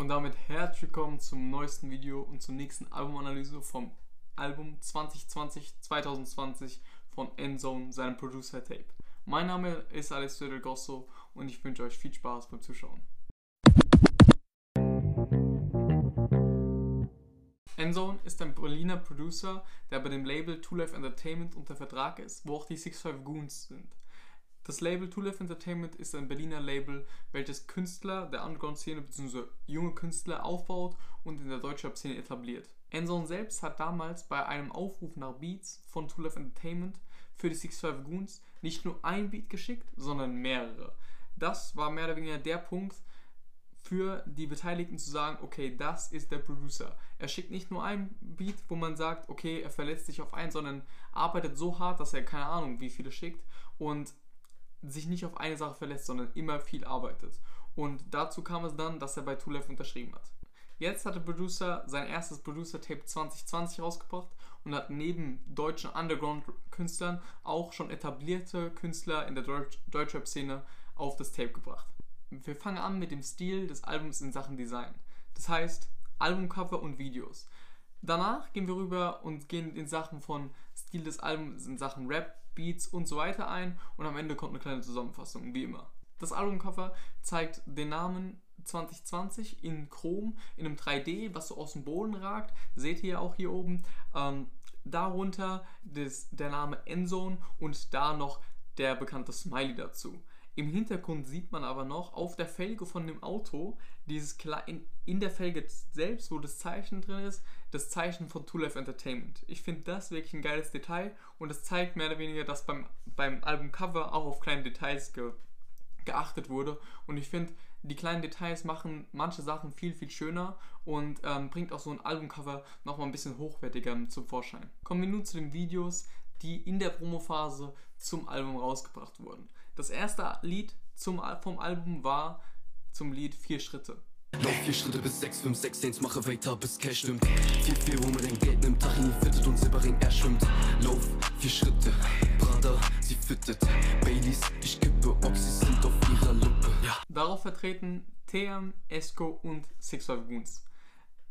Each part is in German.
Und damit herzlich willkommen zum neuesten Video und zur nächsten Albumanalyse vom Album 2020-2020 von Endzone, seinem Producer-Tape. Mein Name ist Alessio Del Gosso und ich wünsche euch viel Spaß beim Zuschauen. Endzone ist ein Berliner Producer, der bei dem Label Two Life Entertainment unter Vertrag ist, wo auch die 65 Goons sind. Das Label Two Life Entertainment ist ein Berliner Label, welches Künstler der Underground-Szene bzw. junge Künstler aufbaut und in der deutschen Szene etabliert. Endzone selbst hat damals bei einem Aufruf nach Beats von Two Life Entertainment für die 65 Goons nicht nur ein Beat geschickt, sondern mehrere. Das war mehr oder weniger der Punkt, für die Beteiligten zu sagen, okay, das ist der Producer. Er schickt nicht nur ein Beat, wo man sagt, okay, er verlässt sich auf einen, sondern arbeitet so hart, dass er keine Ahnung, wie viele schickt und sich nicht auf eine Sache verlässt, sondern immer viel arbeitet. Und dazu kam es dann, dass er bei Life unterschrieben hat. Jetzt hat der Producer sein erstes Producer-Tape 2020 rausgebracht und hat neben deutschen Underground-Künstlern auch schon etablierte Künstler in der Deutschrap-Szene auf das Tape gebracht. Wir fangen an mit dem Stil des Albums in Sachen Design. Das heißt Albumcover und Videos. Danach gehen wir rüber und gehen in Sachen von Stil des Albums in Sachen Rap, Beats und so weiter ein und am Ende kommt eine kleine Zusammenfassung, wie immer. Das Albumcover zeigt den Namen 2020 in Chrom, in einem 3D, was so aus dem Boden ragt. Seht ihr auch hier oben. Ähm, darunter das, der Name Endzone und da noch der bekannte Smiley dazu. Im Hintergrund sieht man aber noch auf der Felge von dem Auto, dieses in, in der Felge selbst, wo das Zeichen drin ist, das Zeichen von Two Life Entertainment. Ich finde das wirklich ein geiles Detail und es zeigt mehr oder weniger, dass beim, beim Albumcover auch auf kleine Details ge, geachtet wurde. Und ich finde, die kleinen Details machen manche Sachen viel, viel schöner und ähm, bringt auch so ein Albumcover nochmal ein bisschen hochwertiger zum Vorschein. Kommen wir nun zu den Videos, die in der Promophase zum Album rausgebracht wurden. Das erste Lied zum, vom Album war zum Lied Vier Schritte. Lauf vier Schritte bis 6, 5, 6, 1, mache weiter bis Cash stimmt. 4, 4, wo man dein Geld nimmt, Tachini fittet und Silberring er schwimmt. Lauf vier Schritte, Prada, sie fittet. Baileys, ich kippe, Oxys sind auf ihrer Lippe. Ja. Darauf vertreten TM, Esco und Six Five Goons.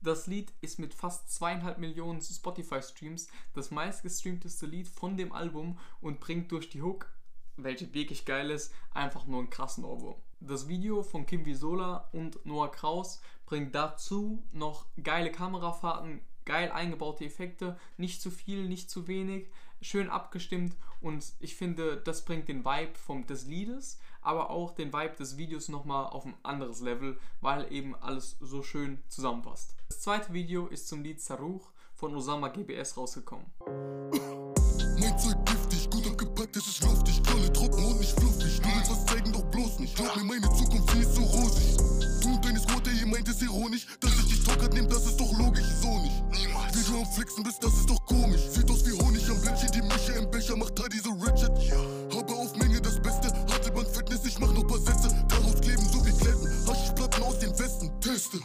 Das Lied ist mit fast zweieinhalb Millionen Spotify-Streams das meistgestreamteste Lied von dem Album und bringt durch die Hook welche wirklich geil ist, einfach nur einen krassen Ohrwurm. Das Video von Kim Visola und Noah Kraus bringt dazu noch geile Kamerafahrten, geil eingebaute Effekte, nicht zu viel, nicht zu wenig, schön abgestimmt und ich finde, das bringt den Vibe vom, des Liedes, aber auch den Vibe des Videos nochmal auf ein anderes Level, weil eben alles so schön zusammenpasst. Das zweite Video ist zum Lied Saruch von Osama GBS rausgekommen. Es ist luftig, Knolle trocken und nicht fluffig. Du willst was zeigen, doch bloß nicht. Glaub mir, meine Zukunft, sie ist so rosig. Du und deine Squad, ihr meint es ironisch. Dass ich dich trockert nehm, das ist doch logisch, so nicht. Niemals. Wie du am Flexen bist, das ist doch komisch. Sieht aus wie Honig am Blättchen, die Mische im Becher macht da diese Ratchet. Ja. Habe auf Menge das Beste, Handelbank Fitness, ich mach noch paar Sätze. Daraus kleben so wie Kletten, Haschplatten aus den Westen, teste.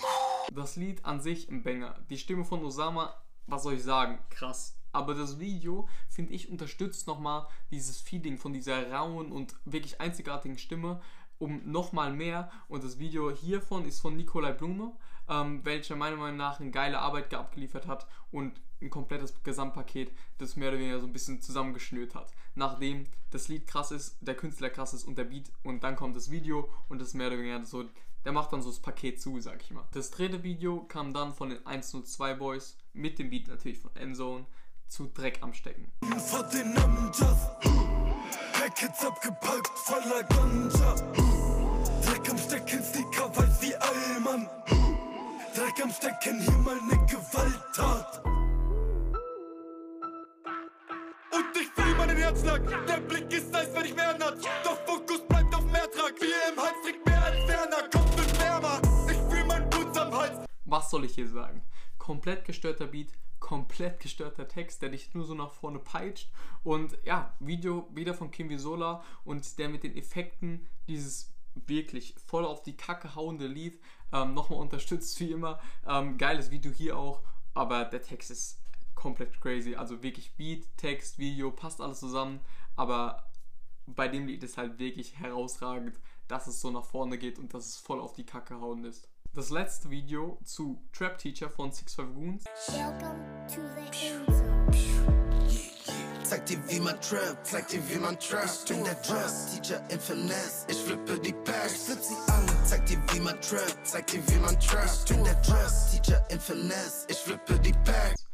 Das Lied an sich im Banger. Die Stimme von Osama, was soll ich sagen, krass aber das Video, finde ich, unterstützt nochmal dieses Feeling von dieser rauen und wirklich einzigartigen Stimme um nochmal mehr. Und das Video hiervon ist von Nikolai Blume, ähm, welcher meiner Meinung nach eine geile Arbeit abgeliefert hat und ein komplettes Gesamtpaket, das mehr oder weniger so ein bisschen zusammengeschnürt hat. Nachdem das Lied krass ist, der Künstler krass ist und der Beat und dann kommt das Video und das mehr oder weniger so, der macht dann so das Paket zu, sag ich mal. Das dritte Video kam dann von den 102 Boys mit dem Beat natürlich von Endzone zu Dreck am Stecken. Packets abgepackt, voller Ganja. Dreck am Stecken, Sticker, weiß wie Allmann. Dreck am Stecken, hier mal ne Gewalttat. Und ich fühl meinen Herzschlag, der Blick ist als wenn ich mehr hat. Doch Fokus bleibt auf Mehrtrag, wie im Hals trägt mehr als Werner, kommt mit wärmer. Ich fühl mein Blut am Hals. Was soll ich hier sagen? Komplett gestörter Beat, komplett gestörter Text, der dich nur so nach vorne peitscht. Und ja, Video wieder von Kim Visola und der mit den Effekten dieses wirklich voll auf die Kacke hauende Lied ähm, nochmal unterstützt, wie immer. Ähm, geiles Video hier auch, aber der Text ist komplett crazy. Also wirklich Beat, Text, Video, passt alles zusammen. Aber bei dem Lied ist halt wirklich herausragend, dass es so nach vorne geht und dass es voll auf die Kacke hauen ist. Das letzte Video zu Trap Teacher von 65 Goons. Welcome to the end zone. Zeig dir wie man trappt, zeig dir wie man trappt. Ich bin der Trap Teacher in Finesse, ich flippe die Packs. Ich flip sie alle, zeig dir wie man trappt, zeig dir wie man trappt. Ich bin der Trap Teacher in Finesse, ich flippe die Packs.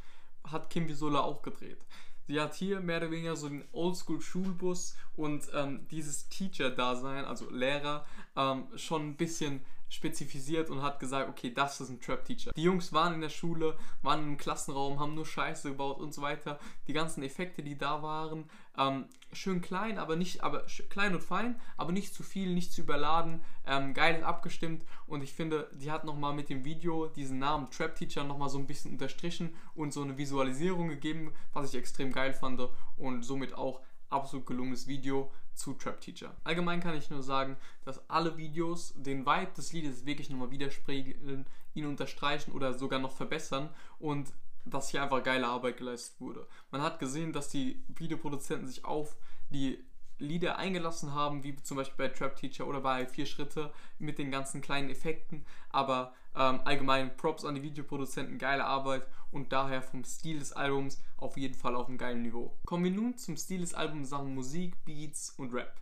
Hat Kim Visola auch gedreht. Sie hat hier mehr oder weniger so den Oldschool-Schulbus und ähm, dieses Teacher-Dasein, also Lehrer, ähm, schon ein bisschen spezifiziert und hat gesagt, okay, das ist ein Trap-Teacher. Die Jungs waren in der Schule, waren im Klassenraum, haben nur Scheiße gebaut und so weiter. Die ganzen Effekte, die da waren, ähm, schön klein, aber nicht, aber klein und fein, aber nicht zu viel, nicht zu überladen, ähm, geil abgestimmt und ich finde, die hat nochmal mit dem Video diesen Namen Trap Teacher nochmal so ein bisschen unterstrichen und so eine Visualisierung gegeben, was ich extrem geil fand und somit auch absolut gelungenes Video zu Trap Teacher. Allgemein kann ich nur sagen, dass alle Videos den Vibe des Liedes wirklich nochmal widerspiegeln, ihn unterstreichen oder sogar noch verbessern und dass hier einfach geile Arbeit geleistet wurde. Man hat gesehen, dass die Videoproduzenten sich auf die Lieder eingelassen haben, wie zum Beispiel bei Trap Teacher oder bei Vier Schritte mit den ganzen kleinen Effekten. Aber ähm, allgemein Props an die Videoproduzenten, geile Arbeit und daher vom Stil des Albums auf jeden Fall auf einem geilen Niveau. Kommen wir nun zum Stil des Albums Sachen Musik, Beats und Rap.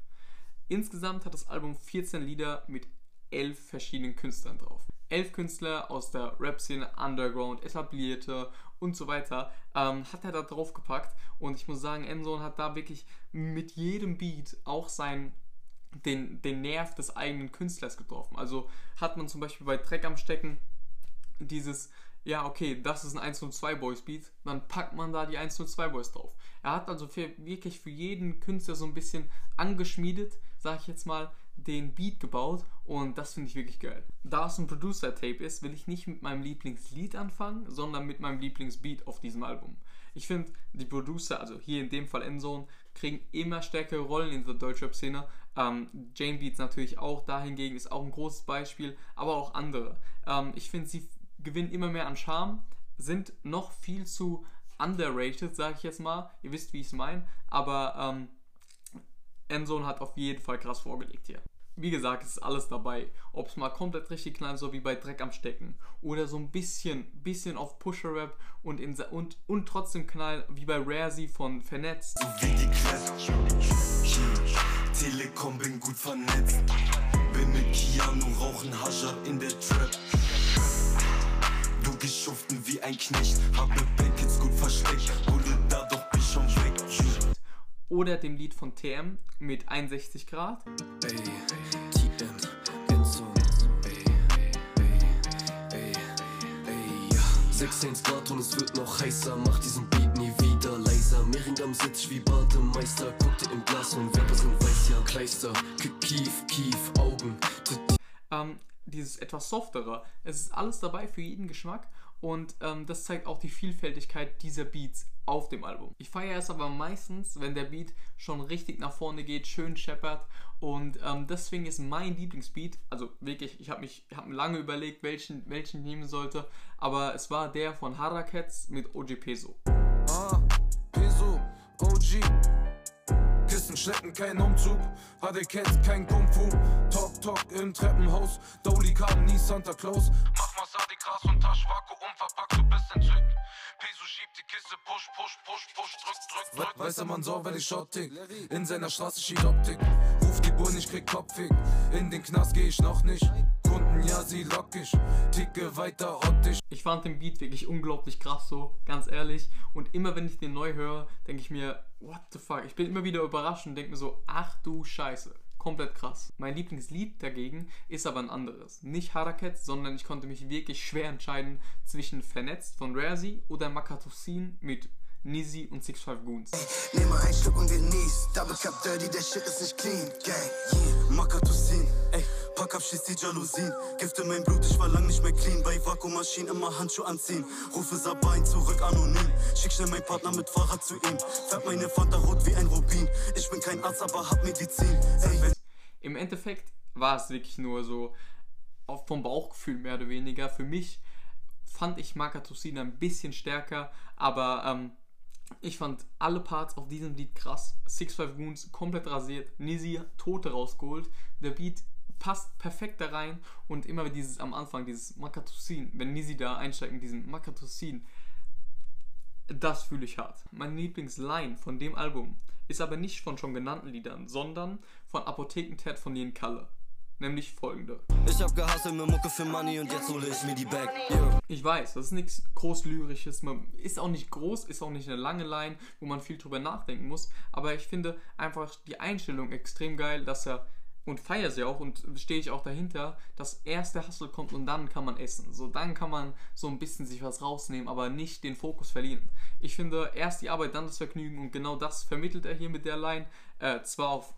Insgesamt hat das Album 14 Lieder mit 11 verschiedenen Künstlern drauf. 11 Künstler aus der Rap-Szene, Underground, etablierte und so weiter, ähm, hat er da drauf gepackt. Und ich muss sagen, Endzone hat da wirklich mit jedem Beat auch sein, den, den Nerv des eigenen Künstlers getroffen. Also hat man zum Beispiel bei Dreck am Stecken dieses, ja, okay, das ist ein 102 Boys Beat, dann packt man da die 102 Boys drauf. Er hat also für, wirklich für jeden Künstler so ein bisschen angeschmiedet, sag ich jetzt mal, den Beat gebaut und das finde ich wirklich geil. Da es ein Producer-Tape ist, will ich nicht mit meinem Lieblingslied anfangen, sondern mit meinem Lieblingsbeat auf diesem Album. Ich finde, die Producer, also hier in dem Fall Endzone, kriegen immer stärkere Rollen in der Deutschrap-Szene. Ähm, Jane Beats natürlich auch, dahingegen ist auch ein großes Beispiel, aber auch andere. Ähm, ich finde, sie gewinnen immer mehr an Charme, sind noch viel zu underrated, sage ich jetzt mal. Ihr wisst, wie ich es meine, aber ähm, Endzone hat auf jeden Fall krass vorgelegt hier. Wie gesagt, es ist alles dabei. Ob es mal komplett richtig knallt, so wie bei Dreck am Stecken. Oder so ein bisschen, bisschen auf Pusher-Rap und, in, und, und trotzdem knall, wie bei Rare von Vernetzt. So wie die Clap. Telekom bin gut vernetzt. Bin mit Keanu, rauchen Hascher in der Trap. Du gehst schuften wie ein Knecht. Habe Packets gut versteckt. Wurde Oder dem Lied von TM mit 61 Grad. Ey, TM, Endzone, ey, ey, ey, ey, ja. 16 Grad und es wird noch heißer, mach diesen Beat nie wieder leiser. Mehringam sitzt wie Bademeister, guckte im Glas und Rapper sind weiß, ja, Kleister. Kief, Kief, Augen, ähm, dieses etwas softere. Es ist alles dabei für jeden Geschmack und ähm, das zeigt auch die Vielfältigkeit dieser Beats auf dem Album. Ich feiere es aber meistens, wenn der Beat schon richtig nach vorne geht, schön scheppert und ähm, deswegen ist mein Lieblingsbeat, also wirklich, ich habe mich hab lange überlegt, welchen, welchen ich nehmen sollte, aber es war der von Harakets mit OG Peso. Ah, Peso, OG. Kissen, Schleppen, kein Umzug. Cat, kein Kung Fu. Talk, Talk im Treppenhaus. Dolly kam nie Santa Claus. Mach Masadi, Gras und Tasch, Vakuum verpackt, du bist entzückt. Peso schiebt die Kiste, push, push, push, push, drück, drück, drück. Weißer Mann so, weil ich Schottig. In seiner Straße schied Optik. Ruf die Bullen, ich krieg Kopfweg. In den Knast geh ich noch nicht. Kunden, ja, sie lock ich. Ticke weiter, ottisch. Ich fand den Beat wirklich unglaublich krass so, ganz ehrlich. Und immer wenn ich den neu höre, denke ich mir, what the fuck? Ich bin immer wieder überrascht und denke mir so, ach du Scheiße. Komplett krass. Mein Lieblingslied dagegen ist aber ein anderes. Nicht Haraket, sondern ich konnte mich wirklich schwer entscheiden zwischen Vernetzt von Rarzy oder Makatosin mit Nizzy und 65 Goons. Nehme ein Stück und genieß. Double Cup Dirty, der Shit ist nicht clean. Gang, yeah. Makatosin, ey. Pack ab, schieß die Jalousien. Gift in mein Blut, ich war lang nicht mehr clean. Bei Vakuummaschinen immer Handschuhe anziehen. Rufe Sabain zurück anonym. Schick schnell meinen Partner mit Fahrrad zu ihm. Färb meine Fanta rot wie ein Rubin. Ich bin kein Arzt, aber hab Medizin. Ey, Im Endeffekt war es wirklich nur so vom Bauchgefühl mehr oder weniger. Für mich fand ich Makatosin ein bisschen stärker, aber ähm, ich fand alle Parts auf diesem Lied krass. 65 Goons komplett rasiert, Nizzy Tote rausgeholt, der Beat passt perfekt da rein und immer dieses am Anfang, dieses Makatosin, wenn Nisi da einsteigt mit diesem Makatosin, das fühle ich hart. Meine Lieblingsline von dem Album ist aber nicht von schon genannten Liedern, sondern von Apothekentat von Jen Kalle. Nämlich folgende. Ich hab gehasselt mit Mucke für Money und jetzt hole ich mir die Bag. Yeah. Ich weiß, das ist nichts groß lyrisches, man ist auch nicht groß, ist auch nicht eine lange Line, wo man viel drüber nachdenken muss, aber ich finde einfach die Einstellung extrem geil, dass er und feiere sie auch und stehe ich auch dahinter, dass erst der Hustle kommt und dann kann man essen. So dann kann man so ein bisschen sich was rausnehmen, aber nicht den Fokus verlieren. Ich finde erst die Arbeit, dann das Vergnügen und genau das vermittelt er hier mit der Line. Äh, zwar auf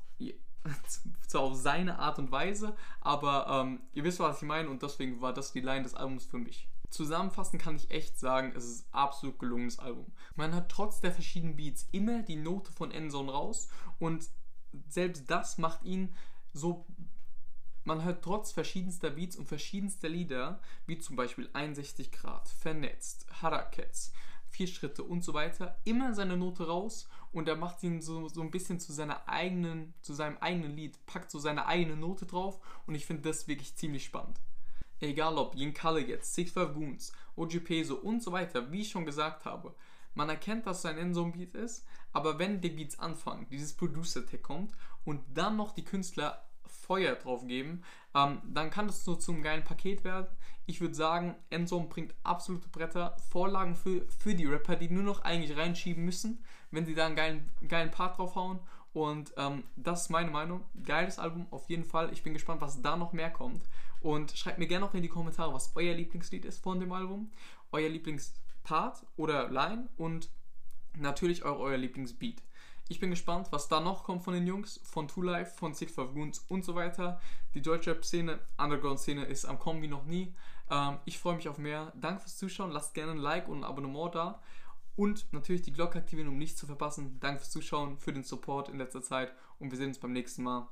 zwar auf seine Art und Weise, aber ähm, ihr wisst, was ich meine und deswegen war das die Line des Albums für mich. Zusammenfassend kann ich echt sagen, es ist ein absolut gelungenes Album. Man hat trotz der verschiedenen Beats immer die Note von Endzone raus und selbst das macht ihn so. Man hört trotz verschiedenster Beats und verschiedenster Lieder, wie zum Beispiel 61 Grad, Vernetzt, Harakets, Vier Schritte und so weiter, immer seine Note raus und er macht ihn so, so ein bisschen zu seiner eigenen, zu seinem eigenen Lied, packt so seine eigene Note drauf und ich finde das wirklich ziemlich spannend. Egal ob Kalle jetzt, Six Five Goons, OG Peso und so weiter, wie ich schon gesagt habe, man erkennt, dass es ein Endzone-Beat ist, aber wenn die Beats anfangen, dieses Producer-Tag kommt und dann noch die Künstler Feuer drauf geben, ähm, dann kann das so zum geilen Paket werden. Ich würde sagen, Endzone bringt absolute Bretter, Vorlagen für, für die Rapper, die nur noch eigentlich reinschieben müssen, wenn sie da einen geilen, geilen Part draufhauen. Und ähm, das ist meine Meinung. Geiles Album, auf jeden Fall. Ich bin gespannt, was da noch mehr kommt. Und schreibt mir gerne noch in die Kommentare, was euer Lieblingslied ist von dem Album, euer Lieblingspart oder Line und natürlich euer, euer Lieblingsbeat. Ich bin gespannt, was da noch kommt von den Jungs, von Two Life, von Six Five Goons und so weiter. Die Deutschrap-Szene, Underground-Szene ist am Kommen wie noch nie. Ähm, ich freue mich auf mehr. Danke fürs Zuschauen. Lasst gerne ein Like und ein Abonnement da. Und natürlich die Glocke aktivieren, um nichts zu verpassen. Danke fürs Zuschauen, für den Support in letzter Zeit. Und wir sehen uns beim nächsten Mal.